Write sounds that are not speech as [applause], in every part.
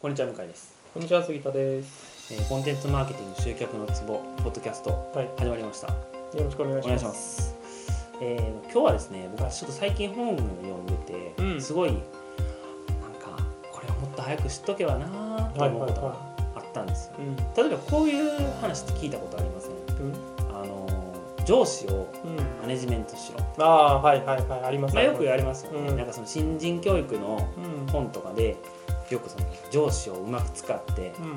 こんにちは向井です、こんにちは杉田です。えーコンテンツマーケティング集客のツボポッドキャストはい、始まりました。よろしくお願いします。ます、えー今日はですね僕はちょっと最近本を読んでて、うん。すごいなんかこれをもっと早く知っとけばなーと思うことがあったんですよ、うん、例えばこういう話って聞いたことありません？うん、あのー上司をうん。マネジメントしろ、ああ、はいはいはい、あります。まあ、よく言われますよね、うん。なんかその新人教育のうん、本とかでよくその上司をうまく使ってうん、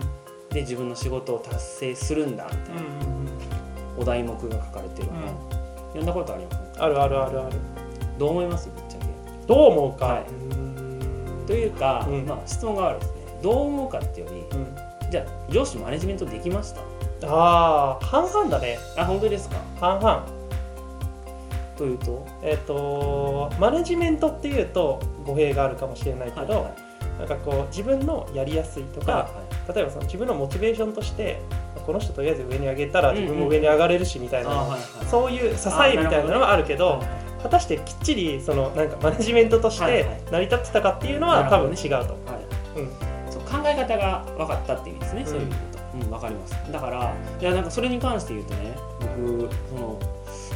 で自分の仕事を達成するんだみたいなうん、お題目が書かれてる本、読んだことあります？あるあるあるある。どう思います？ぶっちゃけ。どう思うか？はい。うーん。というか、うん。まあ、質問があるんですね。どう思うかっていうよりうん、じゃあ上司マネジメントできました？ああ、半々だね。あ本当ですか？半々。というと？えっ、と、マネジメントっていうと語弊があるかもしれないけど、はいはいなんかこう自分のやりやすいとか、は例えばその自分のモチベーションとして、この人とりあえず上に上げたら自分も上に上がれるしみたいな、そういう支えみたいなのはあるけど。果たしてきっちりそのなんかマネジメントとして成り立ってたかっていうのは多分違うと、はい。うん。そう考え方が分かったっていう意味ですね、うん。そういう意味と、うん、分かります。だからいやなんかそれに関して言うとね僕その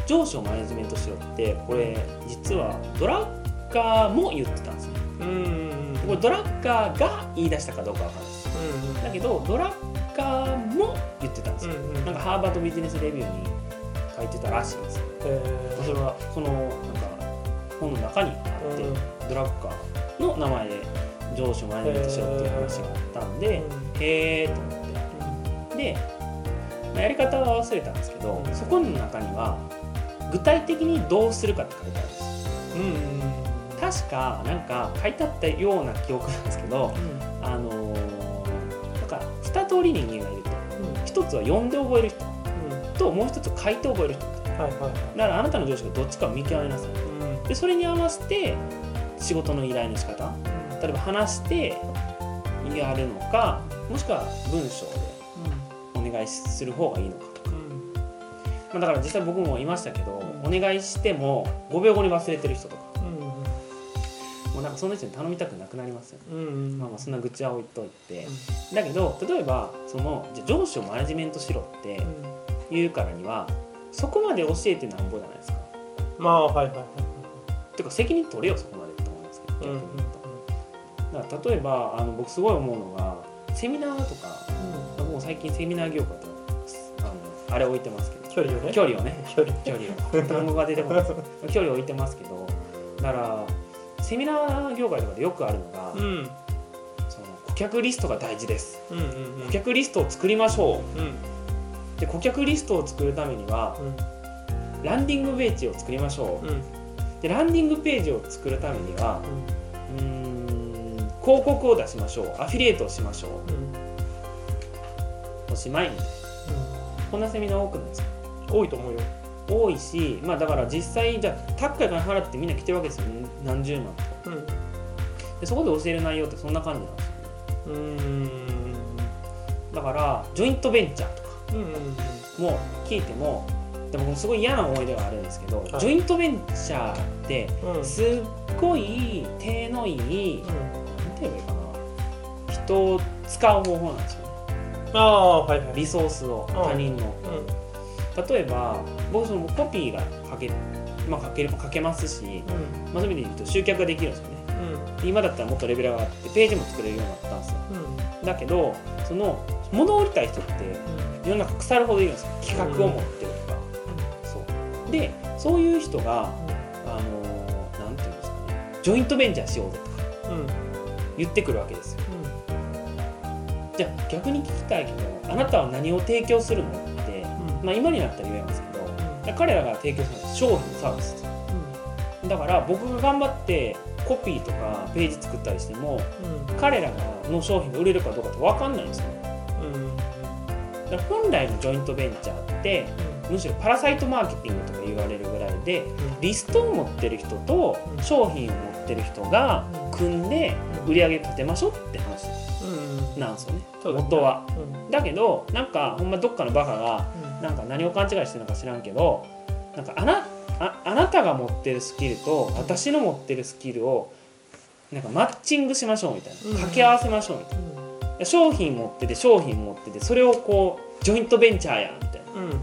上司をマネジメントしろってこれ実はドラッカーも言ってたんですようんうんこれドラッカーが言い出したかどうかわかんない。ですだけどドラッカーも言ってたんですよ、うんうん。なんかハーバードビジネスレビューに書いてたらしいんですよ。えそれはそのなんか本の中にあって、うんドラッカーの名前で上司をマネジメントしろっていう話があったんで、へえと思って。で、まあやり方は忘れたんですけど、うん。そこの中には具体的にどうするかって書いてあるんですよ。うんうん確かなんか書いてあったような記憶なんですけどあのーなんか2通り人間がいると。一つは読んで覚える人。ともう一つ書いて覚える人。はいはいはい。だからあなたの上司がどっちかを見極めなさい。うん。でそれに合わせて仕事の依頼の仕方。例えば話してやるのかもしくは文章でお願いする方がいいのかとか、まあ、だから実際僕もいましたけど、お願いしても5秒後に忘れてる人とかなんかその人に頼みたくなくなりますよね、うんうんまあ、まあそんな愚痴は置いといて、だけど例えばそのじゃあ上司をマネジメントしろって言うからにはそこまで教えてなんぼじゃないですか。まあはいはいはいてか責任取れよそこまでって思いますけど逆に言うと、だから例えばあの僕すごい思うのがセミナーとか僕も最近セミナー業界とあのあれ置いてますけど。距離をね。距離をね。距離。距離を。単語が出てこない。距離を置いてますけどだからセミナー業界とかでよくあるのが、うん。その顧客リストが大事です。うんうん顧客リストを作りましょう。ん。うで顧客リストを作るためにはランディングページを作りましょう。んうん。うでランディングページを作るためにはうーん広告を出しましょう。アフィリエイトをしましょう。おしまいみたいなこんなセミナー多くないですか？多いと思うよ多いしまあだから実際じゃあ高い金払ってみんな来てるわけですよ何十万とうん。でそこで教える内容ってそんな感じなんですよ。ねうん。だからジョイントベンチャーとか。うんうんも聞いてもでもすごい嫌な思い出があるんですけど、はい。ジョイントベンチャーってうん。すっごい手のいいなんて言えばいいかな。人を使う方法なんですよね。ああはいはい。リソースを他人の。うん例えば僕そのコピーが書け,、まあ、書ければ書けますし、うん。まあ、そういう意味で言うと集客ができるんですよね。うん。今だったらもっとレベルが上がってページも作れるようになったんですよ。うん。だけどその物を売りたい人って世の中腐るほどいるんですよ。企画を持ってるとか、そう。でそういう人があのなんていうんですかね。ジョイントベンチャーしようぜとか言ってくるわけですよ。じゃあ逆に聞きたいけどあなたは何を提供するの？まあ、今になったら言えますけど彼らが提供する商品サービスです。よだから僕が頑張ってコピーとかページ作ったりしても彼らの商品が売れるかどうかって分かんないんですよね。だから本来のジョイントベンチャーってむしろパラサイトマーケティングとか言われるぐらいでリストを持ってる人とうん。商品を持ってる人が組んで売り上げ立てましょうって話なんですよね。元は。うん。だけどなんかほんまどっかのバカがなんか何を勘違いしてるのか知らんけどなんかあなああなたが持ってるスキルと私の持ってるスキルをなんかマッチングしましょうみたいなうん。掛け合わせましょうみたいな。商品持ってて商品持っててそれをこうジョイントベンチャーやんみたいな。うん。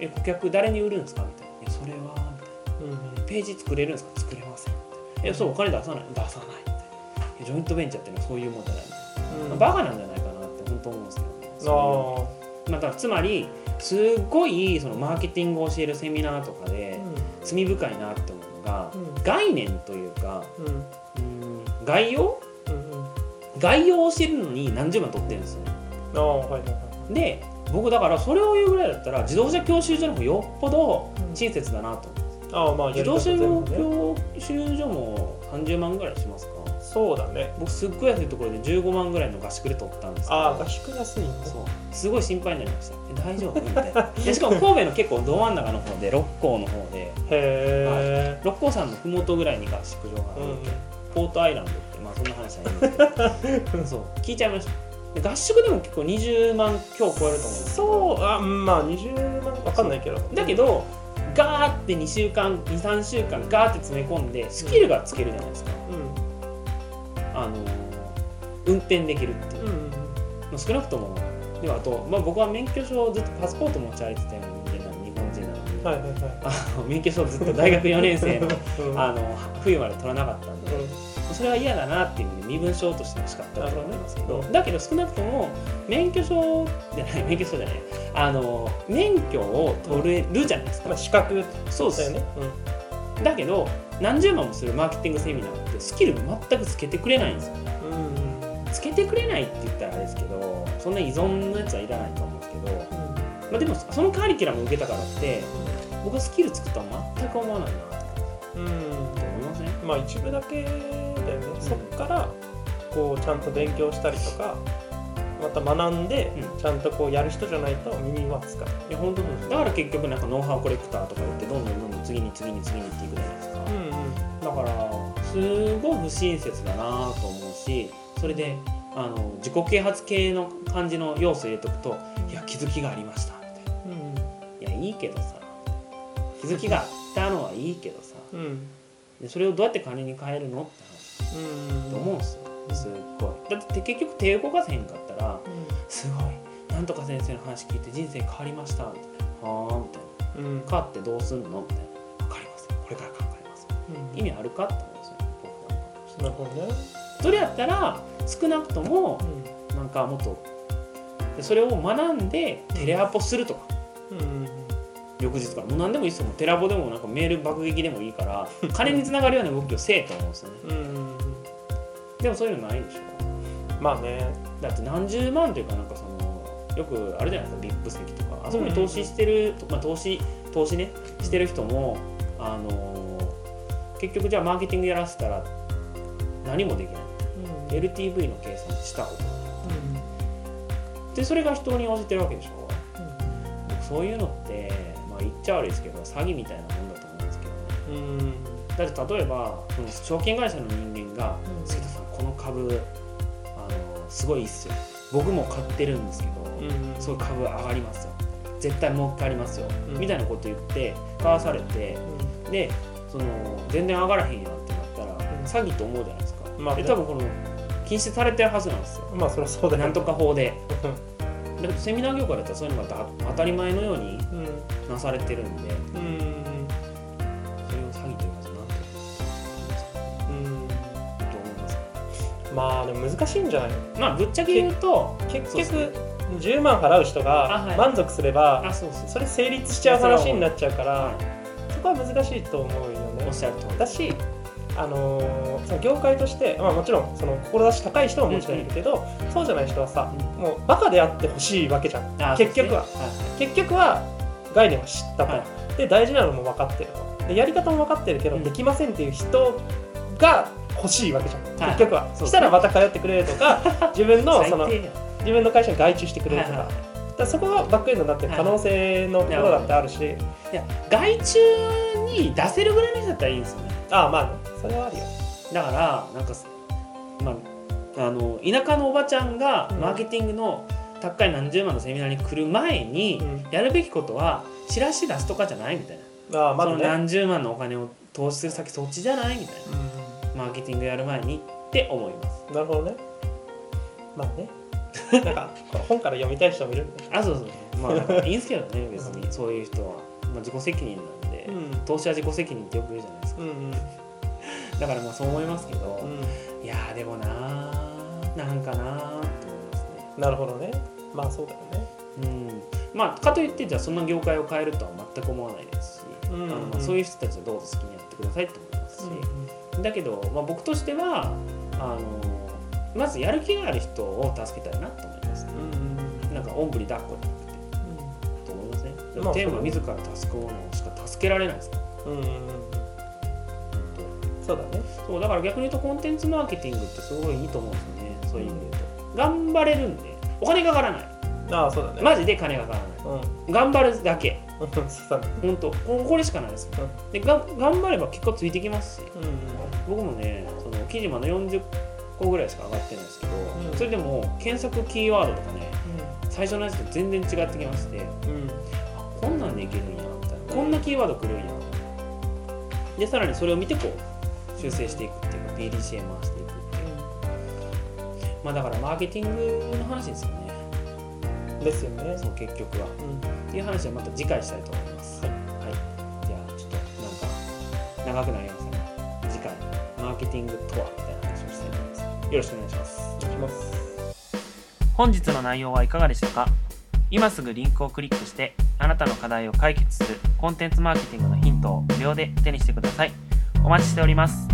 え顧客誰に売るんですかみたいな。いやそれはみたいな。うん。ページ作れるんですか？作れません。みたいなえそうお金出さない。出さないみたいなジョイントベンチャーっていうのはそういうもんじゃないみたいな、うん。バカなんじゃないかなって本当思うんですけどね。あまあ、だつまりすごいそのマーケティングを教えるセミナーとかで罪深いなって思うのがうん。概念というかうん。うん概要？うん概要を教えるのに何十万取ってるんですよ。ねああはいはいはい。で僕だからそれを言うぐらいだったら自動車教習所の方がよっぽど親切だなと思うああまあ自動車教習所も30万ぐらいしますか？そうだね。僕すっごい安いところで15万ぐらいの合宿で取ったんですけど。ああ合宿安いねそう。すごい心配になりました。え大丈夫？みたいな。[laughs] でしかも神戸の結構ど真ん中の方で六甲の方で。へえ六甲山の麓ぐらいに合宿場があって、うんポートアイランドってまあそんな話はいいんですけど。[laughs] そう。聞いちゃいました。で合宿でも結構20万今日超えると思うそうあうんまあ20万わかんないけど。だけどガーって2週間23週間ガーって詰め込んでスキルがつけるじゃないですか、うあの運転できるっていう、んうんまあ少なくともでもあと、まあ、僕は免許証をずっとパスポート持ち歩いてたような人間なの日本人なのに、はいはいはい。あの免許証をずっと大学4年生のうんあの冬まで取らなかったんで、それは嫌だなっていう身分証として欲しかったと思いますけど。だけど少なくとも免許証じゃない免許証じゃない。あの免許を取れるじゃないですか、まあ資格そうです。だよねだけど何十万もするマーケティングセミナーってスキル全くつけてくれないんですよ。うんうんつけてくれないって言ったらあれですけどそんな依存のやつはいらないと思うんですけど、まあ、でもそのカリキュラム受けたからって僕スキル作ったの全く思わないなとうんうん思いません？まあ一部だけだよね、そっからこうちゃんと勉強したりとかまた学んで、うん。ちゃんとこうやる人じゃないと身にはつかない、いや本当だから結局なんかノウハウコレクターとか言ってどんどんどんどん次に次に次にっていくじゃないですか、だからすごい不親切だなと思うしそれであの自己啓発系の感じの要素入れとくと「いや気づきがありました」みたいな「いやいいけどさ。気づきがあったのはいいけどさ。うん。うんでそれをどうやって金に変えるの?」って話。うん。と思うんですよ。すっごい。だって結局手動かせへんかったら「すごい。なんとか先生の話聞いて人生変わりました」みたいな「はあ」みたいな。うん。うん「変わってどうすんの?」みたいな「分かりますこれから考えます」意味あるかって思うんですよ。なるほどね、それやったら少なくともなんかもっとでそれを学んでテレアポするとか。うん。うん翌日から。もう何でもいいですよ。もうテラボでもなんかメール爆撃でもいいから [laughs] 金につながるような動きをせえと思うんですよね。うんうんうん。でもそういうのないでしょ？まあねだって何十万というかなんかそのよくあるじゃないですか VIP 席とか。あそこに投資してる、まあ、投資投資ねしてる人もあの結局じゃあマーケティングやらせたら何もできない。うん LTV の計算したことない。でそれが人に教えてるわけでしょ。僕そういうのってまあ言っちゃ悪いですけど詐欺みたいなもんだと思うんですけど。ねうんうん。だって例えば証券会社の人間が「うん杉田さんこの株すごいいいっすよ。僕も買ってるんですけど、うん。すごい株上がりますよ。絶対儲かりますよ、うん。みたいなこと言って買わされてでその全然上がらへんやんってなったら、ん。詐欺と思うじゃないですか、まあで多分この禁止されてるはずなんですよ。まあそりゃそうだよ。なんとか法で。うだけどセミナー業界だったらそういうのが当当たり前のようにん。なされてるんでまあでも難しいんじゃない？のまあぶっちゃけ言うと結局10万払う人あがはい。満足すればあそれ成立しちゃう話になっちゃうからはそこは難しいと思うよい、ね。おっしゃる通り。だしあのーその業界として、まあ、もちろんその志高い人はもちろんいるけど、そうじゃない人はさもうバカであってほしいわけじゃん。あ結局は。ね結局は概念を知ったと、はい。で大事なのも分かってると。でやり方も分かってるけど、うん。できませんっていう人が欲しいわけじゃん、はい。結局は、そしたらまた通ってくれるとか [laughs] 自分の最その自分の会社に外注してくれるとか,、だそこがバックエンドになってる可能性のところだってあるし、いや外注に出せるぐらいの人だったらいいんですよね。ああまあねそれはあるよ。だからなんかまああの田舎のおばちゃんがうん。マーケティングの高い何十万のセミナーに来る前に、うん。やるべきことはチラシ出すとかじゃないみたいな、そのああまだね、何十万のお金を投資する先そっちじゃないみたいなマーケティングやる前にって思います。うんなるほどね。まあね。[laughs] なんか本から読みたい人もいる。んで、あそうそう。まあなんかいいんですけどね別に。そういう人は、まあ、自己責任なんで、うん。投資は自己責任ってよく言うじゃないですか。うんうん。だからまあそう思いますけど、ういやーでもなーなんかなーって思いますね。ん、なるほどね。まあそうだよね。うん。まあかといってじゃあそんな業界を変えるとは全く思わないですし、うんあのまあそういう人たちはどうぞ好きにやってくださいって思いますし、だけど、まあ、僕としてはあのまずやる気がある人を助けたいなと思いますね。うんうんなんかおんぶに抱っこじゃなくてと思いますねでまあもテーマは自ら助くものしか助けられないです。からうんうん。うんそうだね。そうだから逆に言うとコンテンツマーケティングってすごいいいと思うんですよね。そういう意味で。言うと頑張れるんでお金かからない。ああそうだね。マジで金がかからない。うん。頑張るだけ本当ここれしかないです。よでが頑張れば結果ついてきますし。うん。僕もねその記事まだ40個ぐらいしか上がってないんですけど、ん。それでも検索キーワードとかね最初のやつと全然違ってきましてこんなんでいけるんやみたいな。こんなキーワード来るんやでさらにそれを見てこう修正していくっていうか PDCA 回していくっていう。まあだからマーケティングの話ですよね。うんですよね。そう結局は。うんっていう話はまた次回したいと思います。はい。じゃあちょっとなんか長くなりましたが、次回マーケティングとはみたいな話をしたいと思います。よろしくお願いします。いきます本日の内容はいかがでしたか？今すぐリンクをクリックしてあなたの課題を解決するコンテンツマーケティングのヒントを無料で手にしてください。お待ちしております。